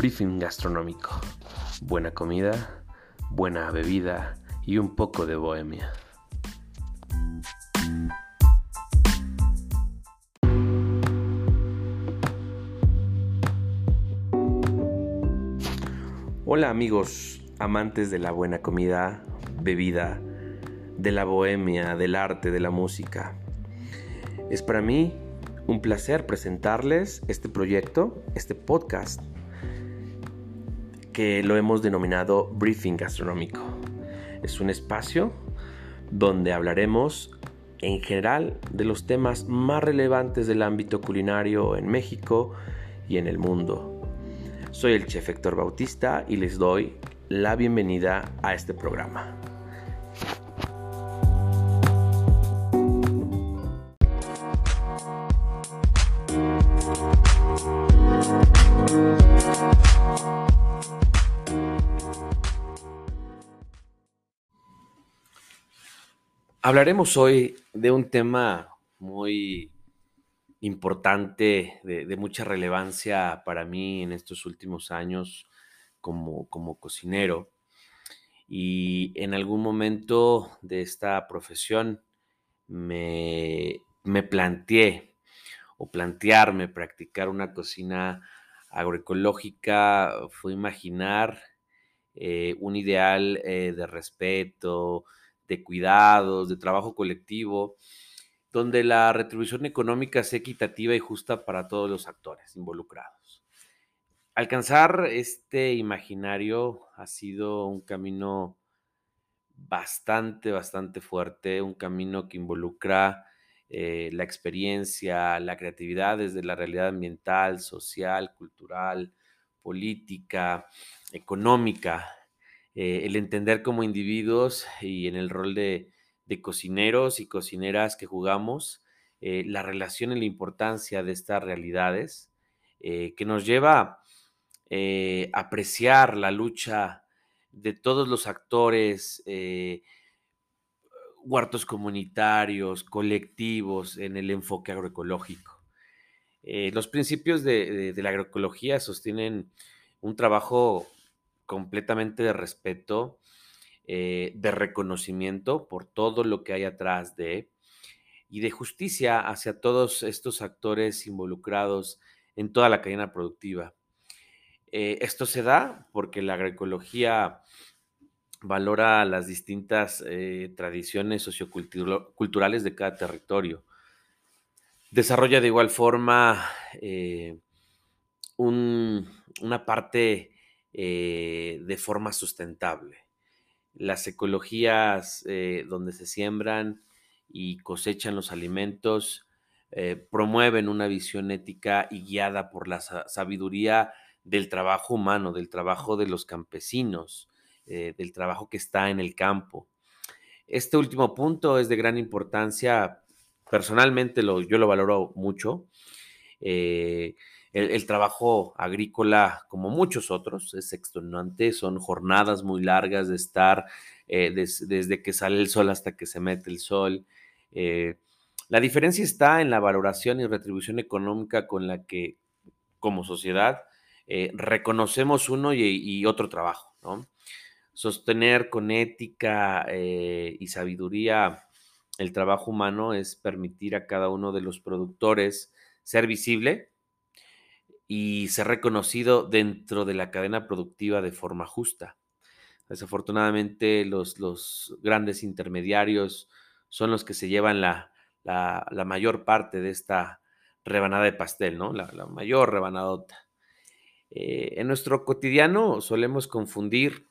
Briefing gastronómico. Buena comida, buena bebida y un poco de bohemia. Hola amigos, amantes de la buena comida, bebida, de la bohemia, del arte, de la música. Es para mí un placer presentarles este proyecto, este podcast, que lo hemos denominado Briefing Gastronómico. Es un espacio donde hablaremos en general de los temas más relevantes del ámbito culinario en México y en el mundo. Soy el chef Héctor Bautista y les doy la bienvenida a este programa. Hablaremos hoy de un tema muy importante, de, mucha relevancia para mí en estos últimos años como, cocinero. Y en algún momento de esta profesión me, me planteé o plantearme practicar una cocina agroecológica fue imaginar eh, un ideal eh, de respeto, de cuidados, de trabajo colectivo, donde la retribución económica sea equitativa y justa para todos los actores involucrados. Alcanzar este imaginario ha sido un camino bastante, bastante fuerte, un camino que involucra eh, la experiencia, la creatividad desde la realidad ambiental, social, cultural, política, económica, eh, el entender como individuos y en el rol de, cocineros y cocineras que jugamos, eh, la relación y la importancia de estas realidades, eh, que nos lleva a apreciar la lucha de todos los actores, huertos comunitarios, colectivos en el enfoque agroecológico. los principios de, de la agroecología sostienen un trabajo completamente de respeto, eh, de reconocimiento por todo lo que hay atrás de y de justicia hacia todos estos actores involucrados en toda la cadena productiva. Eh, esto se da porque la agroecología valora las distintas eh, tradiciones socioculturales de cada territorio. Desarrolla de igual forma una parte eh, de forma sustentable. Las ecologías eh, donde se siembran y cosechan los alimentos eh, promueven una visión ética y guiada por la sabiduría del trabajo humano, del trabajo de los campesinos, del trabajo que está en el campo. Este último punto es de gran importancia, personalmente lo, yo lo valoro mucho el, trabajo agrícola, como muchos otros, es extenuante, son jornadas muy largas de estar eh, desde que sale el sol hasta que se mete el sol. Eh, la diferencia está en la valoración y retribución económica con la que, como sociedad, eh, reconocemos uno y, otro trabajo, Sostener con ética y sabiduría el trabajo humano es permitir a cada uno de los productores ser visible, y ser reconocido dentro de la cadena productiva de forma justa. Desafortunadamente, los, los grandes intermediarios son los que se llevan la, mayor parte de esta rebanada de pastel, ¿no? La, mayor rebanadota. Eh, en nuestro cotidiano solemos confundir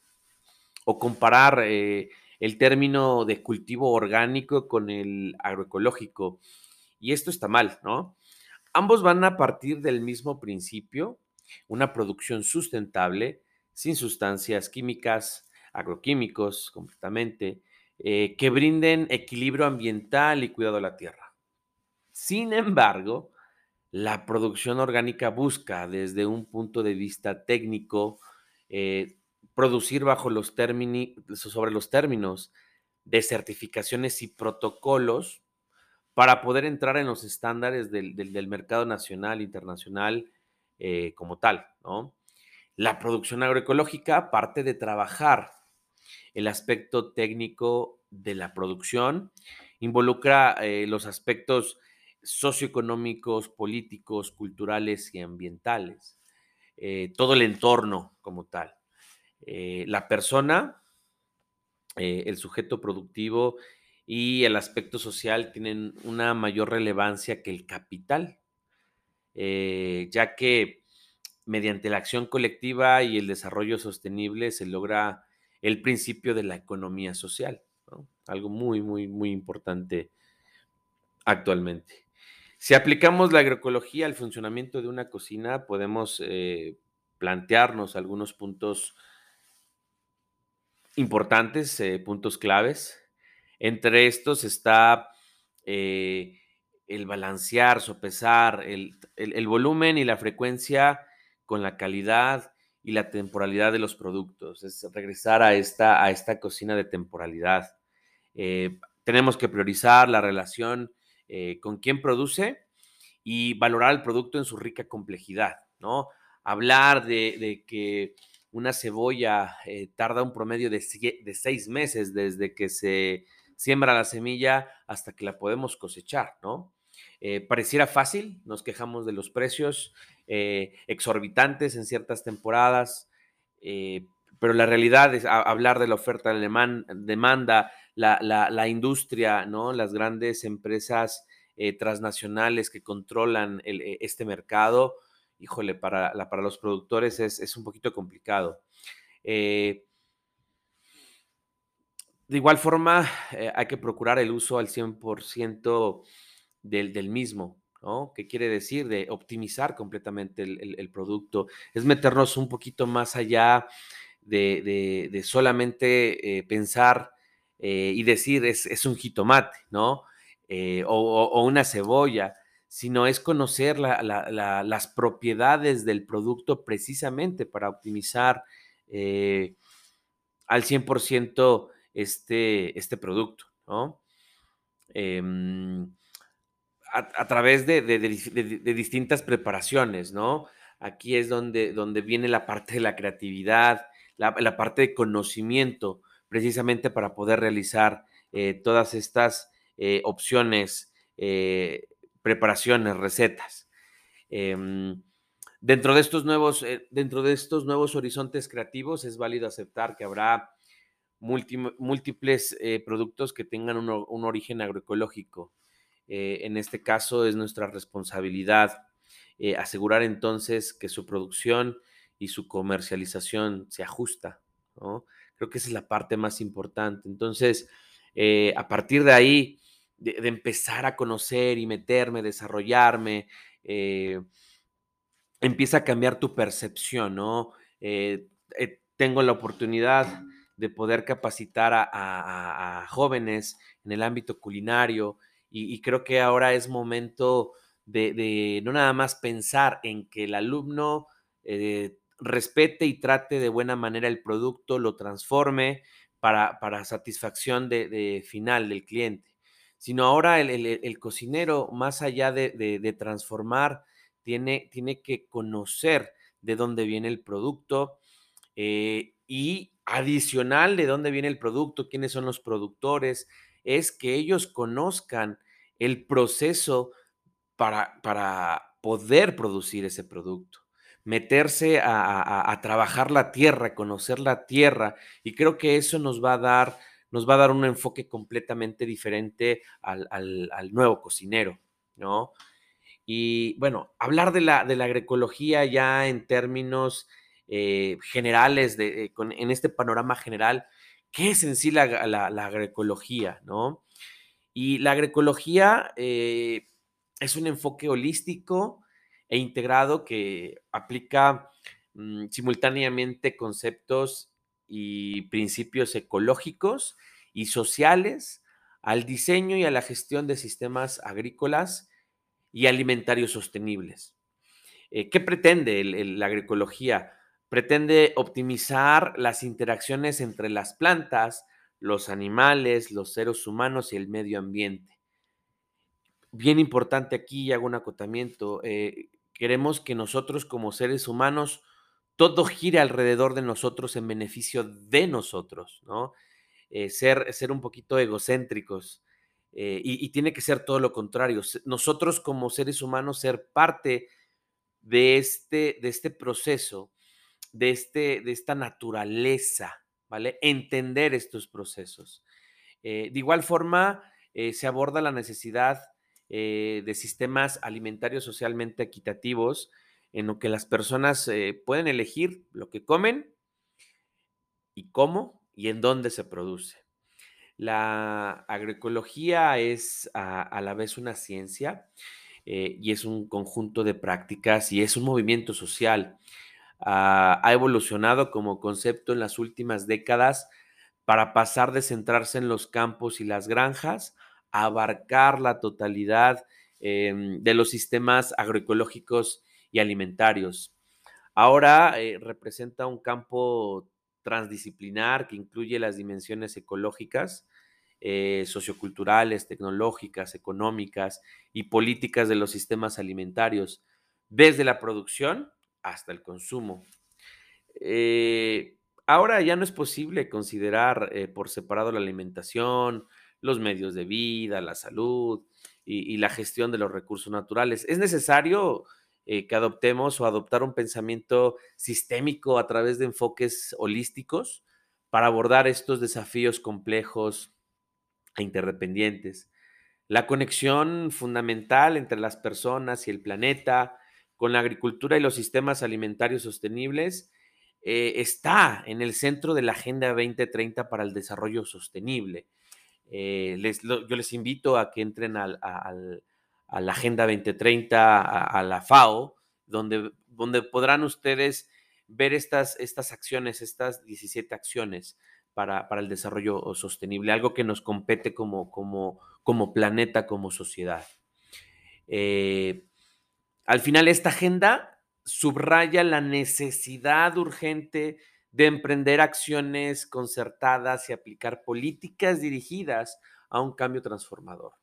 o comparar eh, el término de cultivo orgánico con el agroecológico. Y esto está mal, ¿no? Ambos van a partir del mismo principio, una producción sustentable, sin sustancias químicas, agroquímicos completamente, eh, que brinden equilibrio ambiental y cuidado de la tierra. Sin embargo, la producción orgánica busca desde un punto de vista técnico eh, producir bajo los términos, sobre los términos de certificaciones y protocolos para poder entrar en los estándares del, mercado nacional, internacional, eh, como tal, ¿no? La producción agroecológica parte de trabajar el aspecto técnico de la producción, involucra eh, los aspectos socioeconómicos, políticos, culturales y ambientales, eh, todo el entorno como tal. La persona, el sujeto productivo y el aspecto social tienen una mayor relevancia que el capital, ya que mediante la acción colectiva y el desarrollo sostenible se logra el principio de la economía social, algo muy, muy, muy importante actualmente. Si aplicamos la agroecología al funcionamiento de una cocina, podemos eh, plantearnos algunos puntos importantes, eh, puntos claves. Entre estos está eh, el balancear, sopesar el volumen y la frecuencia con la calidad y la temporalidad de los productos. Es regresar a esta, a esta cocina de temporalidad. Eh, tenemos que priorizar la relación eh, con quien produce y valorar el producto en su rica complejidad, ¿no? Hablar de, que una cebolla tarda un promedio de, seis meses desde que se siembra la semilla hasta que la podemos cosechar, ¿no? pareciera fácil, nos quejamos de los precios, eh, exorbitantes en ciertas temporadas, eh, pero la realidad es hablar de la oferta de demanda, la, industria, ¿no? las grandes empresas eh, transnacionales que controlan este mercado, híjole, para, para los productores es, un poquito complicado. De igual forma, hay que procurar el uso al 100% del, del mismo. ¿no? ¿Qué quiere decir? De optimizar completamente el, producto. Es meternos un poquito más allá de, solamente eh, pensar eh, y decir es, un jitomate, ¿no? Eh, o, una cebolla, sino es conocer las propiedades del producto precisamente para optimizar al 100% este, este producto, ¿no? Em, a, través de, distintas preparaciones, ¿no? Aquí es donde, donde viene la parte de la creatividad, la, parte de conocimiento, precisamente para poder realizar eh, todas estas eh, opciones, eh, preparaciones, recetas. Em, dentro, de estos nuevos, dentro de estos nuevos horizontes creativos es válido aceptar que habrá múltiples productos que tengan un origen agroecológico. Eh, en este caso es nuestra responsabilidad eh, asegurar entonces que su producción y su comercialización se ajusta. Creo que esa es la parte más importante. Entonces, eh, a partir de ahí, de, empezar a conocer y meterme, desarrollarme, empieza a cambiar tu percepción, ¿no? tengo la oportunidad de poder capacitar a, jóvenes en el ámbito culinario, y, creo que ahora es momento de, no nada más pensar en que el alumno eh, respete y trate de buena manera el producto, lo transforme para, satisfacción de, final del cliente, sino ahora el, cocinero, más allá de, transformar, tiene, tiene, que conocer de dónde viene el producto eh, y adicional de dónde viene el producto, quiénes son los productores, es que ellos conozcan el proceso para, para poder producir ese producto, meterse a, trabajar la tierra, conocer la tierra, y creo que eso nos va a dar, nos va a dar un enfoque completamente diferente al, nuevo cocinero, ¿no? Y bueno, hablar de la, de la agroecología ya en términos eh, generales, de, eh, en este panorama general, ¿Qué es en sí la, agroecología? ¿no? Y la agroecología eh, es un enfoque holístico e integrado que aplica mm, simultáneamente conceptos y principios ecológicos y sociales al diseño y a la gestión de sistemas agrícolas y alimentarios sostenibles. ¿Qué pretende la agroecología? Pretende optimizar las interacciones entre las plantas, los animales, los seres humanos y el medio ambiente. Bien importante aquí, hago un acotamiento, eh, queremos que nosotros como seres humanos todo gire alrededor de nosotros en beneficio de nosotros, ¿no? Eh, ser, ser un poquito egocéntricos. Eh, y, y, tiene que ser todo lo contrario. Nosotros como seres humanos ser parte de este, de este proceso, de, este, de esta naturaleza, ¿vale? Entender estos procesos. Eh, de igual forma, eh, se aborda la necesidad eh, de sistemas alimentarios socialmente equitativos en lo que las personas pueden elegir lo que comen y cómo y en dónde se produce. La agroecología es a, la vez una ciencia y es un conjunto de prácticas y es un movimiento social. Ah, ha evolucionado como concepto en las últimas décadas para pasar de centrarse en los campos y las granjas a abarcar la totalidad em, de los sistemas agroecológicos y alimentarios. Ahora eh, representa un campo transdisciplinar que incluye las dimensiones ecológicas, eh, socioculturales, tecnológicas, económicas y políticas de los sistemas alimentarios, desde la producción hasta el consumo. Eh, Ahora ya no es posible considerar eh, por separado la alimentación, los medios de vida, la salud y, la gestión de los recursos naturales. Es necesario eh, que adoptemos o adoptar un pensamiento sistémico a través de enfoques holísticos para abordar estos desafíos complejos e interdependientes. La conexión fundamental entre las personas y el planeta, con la agricultura y los sistemas alimentarios sostenibles, eh, está en el centro de la Agenda 2030 para el Desarrollo Sostenible. Eh, yo les invito a que entren a la Agenda 2030, a, la FAO, donde, donde podrán ustedes ver estas, estas acciones, estas 17 acciones para, el desarrollo sostenible, algo que nos compete como, como, como planeta, como sociedad. Eh, al final, esta agenda subraya la necesidad urgente de emprender acciones concertadas y aplicar políticas dirigidas a un cambio transformador.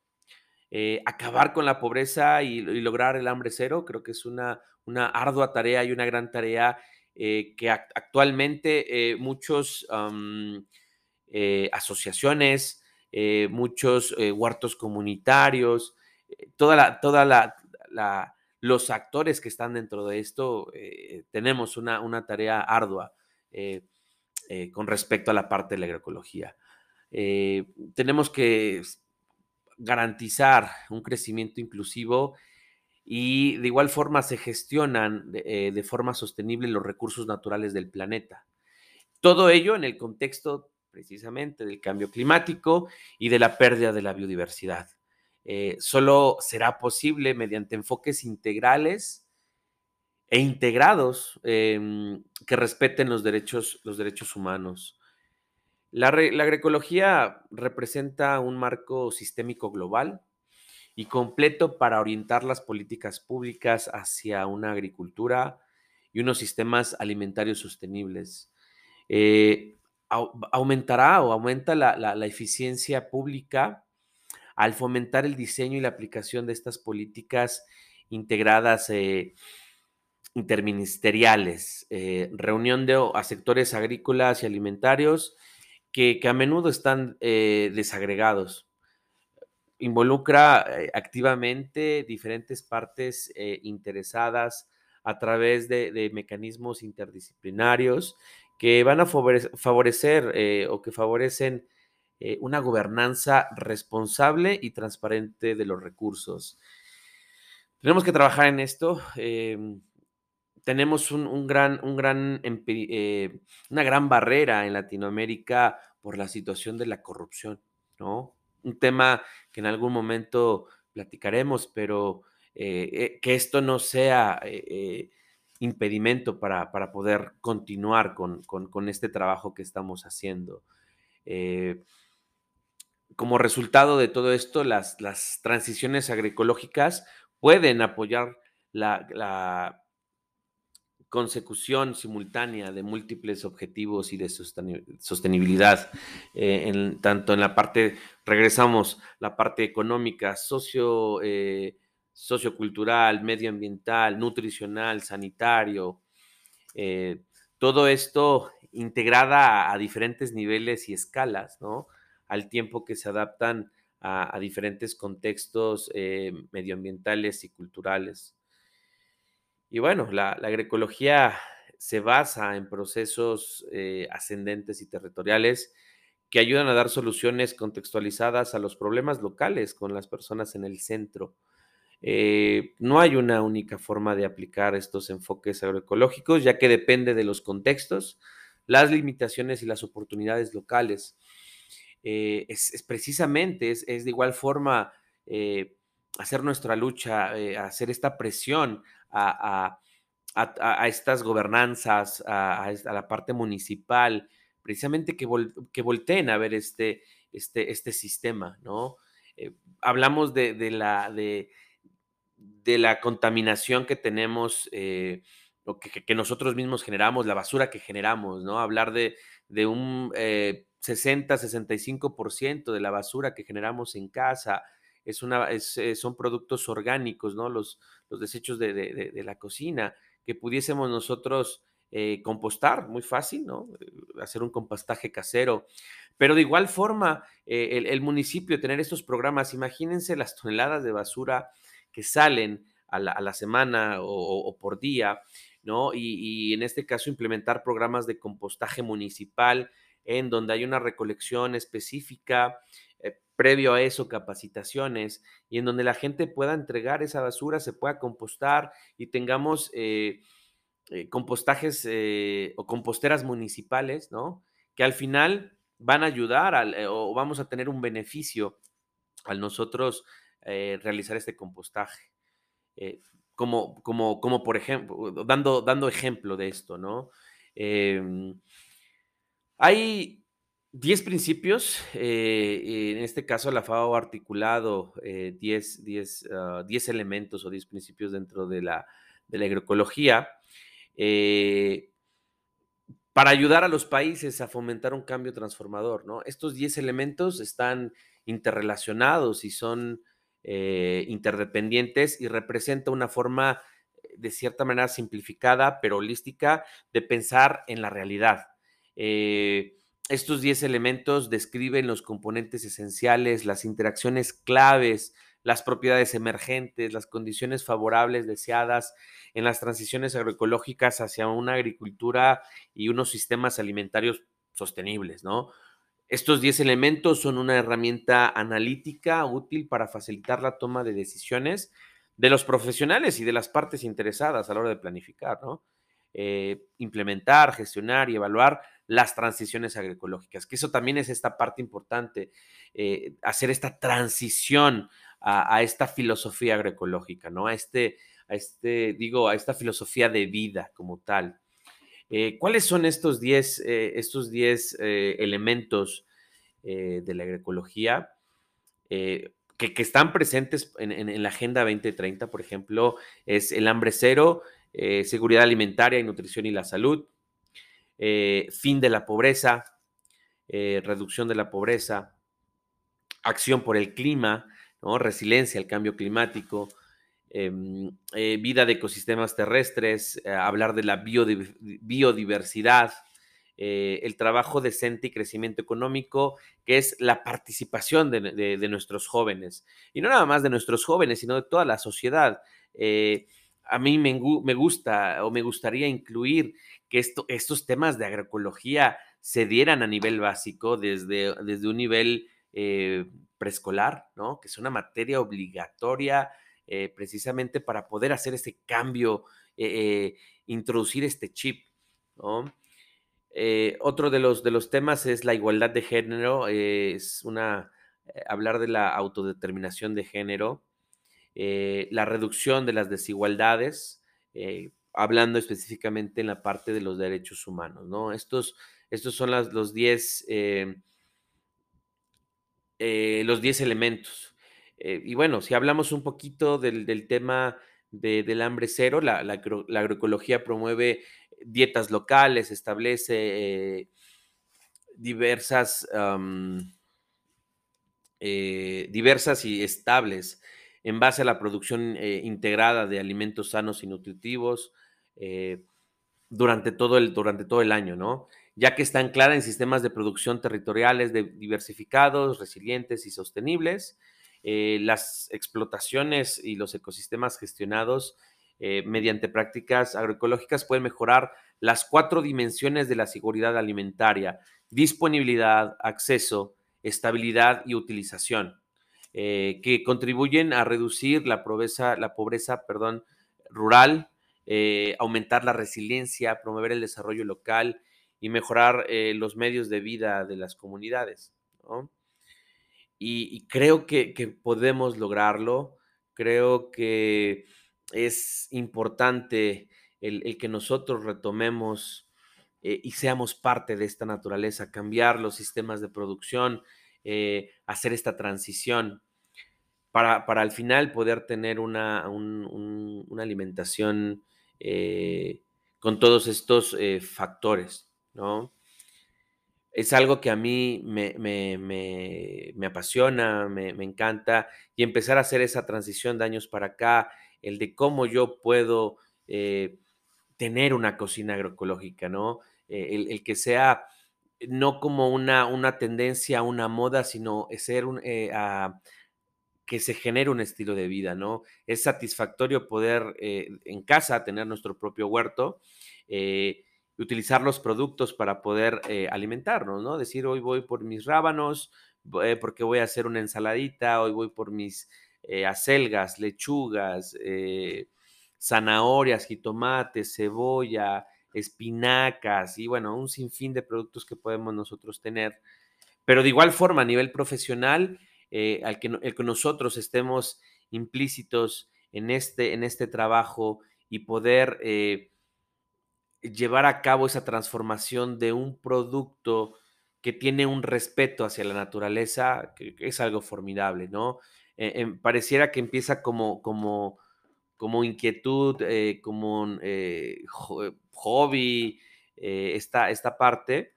Eh, acabar con la pobreza y, lograr el hambre cero, creo que es una, una ardua tarea y una gran tarea eh, que actualmente eh, muchos asociaciones, muchos huertos comunitarios, toda la, toda la los actores que están dentro de esto, eh, tenemos una, tarea ardua eh, eh, con respecto a la parte de la agroecología. tenemos que garantizar un crecimiento inclusivo y de igual forma se gestionan de forma sostenible los recursos naturales del planeta. Todo ello en el contexto precisamente del cambio climático y de la pérdida de la biodiversidad. Eh, solo será posible mediante enfoques integrales e integrados em, que respeten los derechos, los derechos humanos. La, agroecología representa un marco sistémico global y completo para orientar las políticas públicas hacia una agricultura y unos sistemas alimentarios sostenibles. Eh, aumentará o aumenta la eficiencia pública al fomentar el diseño y la aplicación de estas políticas integradas eh, interministeriales, eh, reunión de a sectores agrícolas y alimentarios que, a menudo están eh, desagregados. Involucra activamente diferentes partes interesadas a través de, mecanismos interdisciplinarios que van a favorecer o que favorecen eh, una gobernanza responsable y transparente de los recursos. Tenemos que trabajar en esto. Em, tenemos un, gran, un gran, eh, una gran barrera en Latinoamérica por la situación de la corrupción, ¿no? Un tema que en algún momento platicaremos, pero eh, que esto no sea impedimento para, poder continuar con, con, este trabajo que estamos haciendo como resultado de todo esto, las, transiciones agroecológicas pueden apoyar la, consecución simultánea de múltiples objetivos y de sostenibilidad, eh, tanto en la parte, regresamos, la parte económica, socio, eh, sociocultural, medioambiental, nutricional, sanitario, todo esto integrada a, diferentes niveles y escalas, ¿no? Al tiempo que se adaptan a, diferentes contextos medioambientales y culturales. Y bueno, la, agroecología se basa en procesos eh, ascendentes y territoriales que ayudan a dar soluciones contextualizadas a los problemas locales con las personas en el centro. Eh, no hay una única forma de aplicar estos enfoques agroecológicos, ya que depende de los contextos, las limitaciones y las oportunidades locales. Eh, es, precisamente, es, de igual forma hacer nuestra lucha, hacer esta presión a, estas gobernanzas, a, la parte municipal, precisamente que, que volteen a ver este, este, este sistema, ¿no? Eh, hablamos de, la, de, de, la contaminación que tenemos, eh, o que, nosotros mismos generamos, la basura que generamos, ¿no? Hablar de, un 60-65% eh, de la basura que generamos en casa, es una, son productos orgánicos, ¿no? Los, los desechos de, la cocina, que pudiésemos nosotros eh, compostar, muy fácil, ¿no? Eh, hacer un compostaje casero. Pero de igual forma, eh, el, municipio tener estos programas, imagínense las toneladas de basura que salen a la, semana o, por día, ¿no? Y, y, en este caso implementar programas de compostaje municipal en donde hay una recolección específica, previo a eso capacitaciones y en donde la gente pueda entregar esa basura, se pueda compostar y tengamos eh, eh, compostajes eh, o composteras municipales, ¿no? Que al final van a ayudar o vamos a tener un beneficio al nosotros realizar este compostaje. como, como, como por ejemplo, dando, dando ejemplo de esto, ¿no? Hay 10 principios, eh, en este caso la FAO ha articulado 10 eh, ah, elementos o 10 principios dentro de la, de la agroecología eh, para ayudar a los países a fomentar un cambio transformador. ¿no? Estos 10 elementos están interrelacionados y son interdependientes y representa una forma de cierta manera simplificada pero holística de pensar en la realidad. Estos 10 elementos describen los componentes esenciales, las interacciones claves, las propiedades emergentes, las condiciones favorables deseadas en las transiciones agroecológicas hacia una agricultura y unos sistemas alimentarios sostenibles, ¿no? Estos 10 elementos son una herramienta analítica útil para facilitar la toma de decisiones de los profesionales y de las partes interesadas a la hora de planificar. Eh, implementar, gestionar y evaluar las transiciones agroecológicas, que eso también es esta parte importante, eh, hacer esta transición a, esta filosofía agroecológica, ¿no? A este, a este, digo, a esta filosofía de vida como tal. Eh, ¿Cuáles son estos 10 estos elementos de la agroecología que, están presentes en, en, la Agenda 2030? Por ejemplo, es el hambre cero, eh, seguridad alimentaria y nutrición y la salud, eh, fin de la pobreza, eh, reducción de la pobreza, acción por el clima, resiliencia al cambio climático, em, vida de ecosistemas terrestres, hablar de la biodiversidad, el trabajo decente y crecimiento económico, que es la participación de, nuestros jóvenes. Y no nada más de nuestros jóvenes, sino de toda la sociedad a mí me, gusta o me gustaría incluir que estos temas de agroecología se dieran a nivel básico desde, desde un nivel eh, preescolar, ¿no? Que es una materia obligatoria eh, precisamente para poder hacer este cambio, eh, introducir este chip, otro de los, de los temas es la igualdad de género, es una, hablar de la autodeterminación de género, la reducción de las desigualdades, eh, hablando específicamente en la parte de los derechos humanos, ¿no? Estos, estos son los 10 eh, los elementos. y bueno, si hablamos un poquito del, tema del hambre cero, la, agroecología promueve dietas locales, establece diversas, diversas y estables en base a la producción eh, integrada de alimentos sanos y nutritivos, eh, durante todo el, durante todo el año, ¿no? Ya que está anclada en sistemas de producción territoriales diversificados, resilientes y sostenibles. Eh, las explotaciones y los ecosistemas gestionados eh, mediante prácticas agroecológicas pueden mejorar las cuatro dimensiones de la seguridad alimentaria, disponibilidad, acceso, estabilidad y utilización, que contribuyen a reducir la pobreza, la pobreza perdón, rural, eh, aumentar la resiliencia, promover el desarrollo local y mejorar eh, los medios de vida de las comunidades. Y, creo que, podemos lograrlo. Creo que es importante el, que nosotros retomemos eh, y seamos parte de esta naturaleza, cambiar los sistemas de producción, hacer esta transición para, al final poder tener una, una alimentación eh, con todos estos eh, factores, ¿no? Es algo que a mí me, apasiona, me, encanta, y empezar a hacer esa transición de años para acá, el de cómo yo puedo eh, tener una cocina agroecológica, ¿no? el, que sea no como una, una tendencia, una moda, sino ser un, que se genere un estilo de vida, ¿no? Es satisfactorio poder eh, en casa tener nuestro propio huerto, eh, utilizar los productos para poder eh, alimentarnos, ¿no? Decir, hoy voy por mis rábanos, porque voy a hacer una ensaladita, hoy voy por mis acelgas, lechugas, zanahorias, jitomates, cebolla, espinacas y bueno, un sinfín de productos que podemos nosotros tener. Pero de igual forma, a nivel profesional, eh, al que, el que nosotros estemos implícitos en este, en este trabajo y poder eh, llevar a cabo esa transformación de un producto que tiene un respeto hacia la naturaleza, que, es algo formidable, ¿no? Eh, em, pareciera que empieza como, como, como inquietud, como un hobby, esta, esta parte,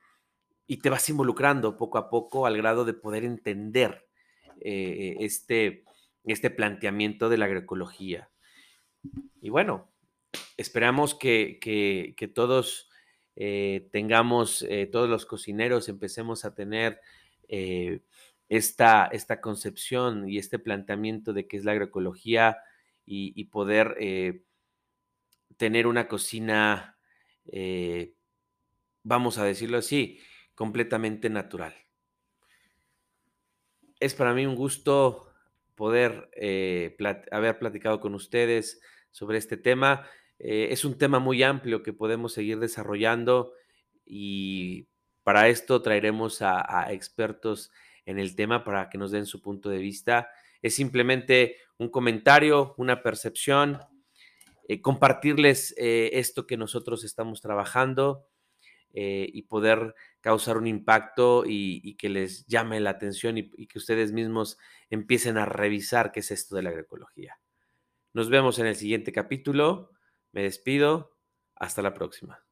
y te vas involucrando poco a poco al grado de poder entender eh, este, este planteamiento de la agroecología. Y bueno, esperamos que, todos eh, tengamos, eh, todos los cocineros empecemos a tener esta, esta, concepción y este planteamiento de qué es la agroecología y, poder tener una cocina, vamos a decirlo así, completamente natural es para mí un gusto poder eh, haber platicado con ustedes sobre este tema. Eh, es un tema muy amplio que podemos seguir desarrollando y para esto traeremos a, expertos en el tema para que nos den su punto de vista. Es simplemente un comentario, una percepción, eh, compartirles esto que nosotros estamos trabajando y poder causar un impacto y, que les llame la atención y, y, que ustedes mismos empiecen a revisar qué es esto de la agroecología. Nos vemos en el siguiente capítulo. Me despido. Hasta la próxima.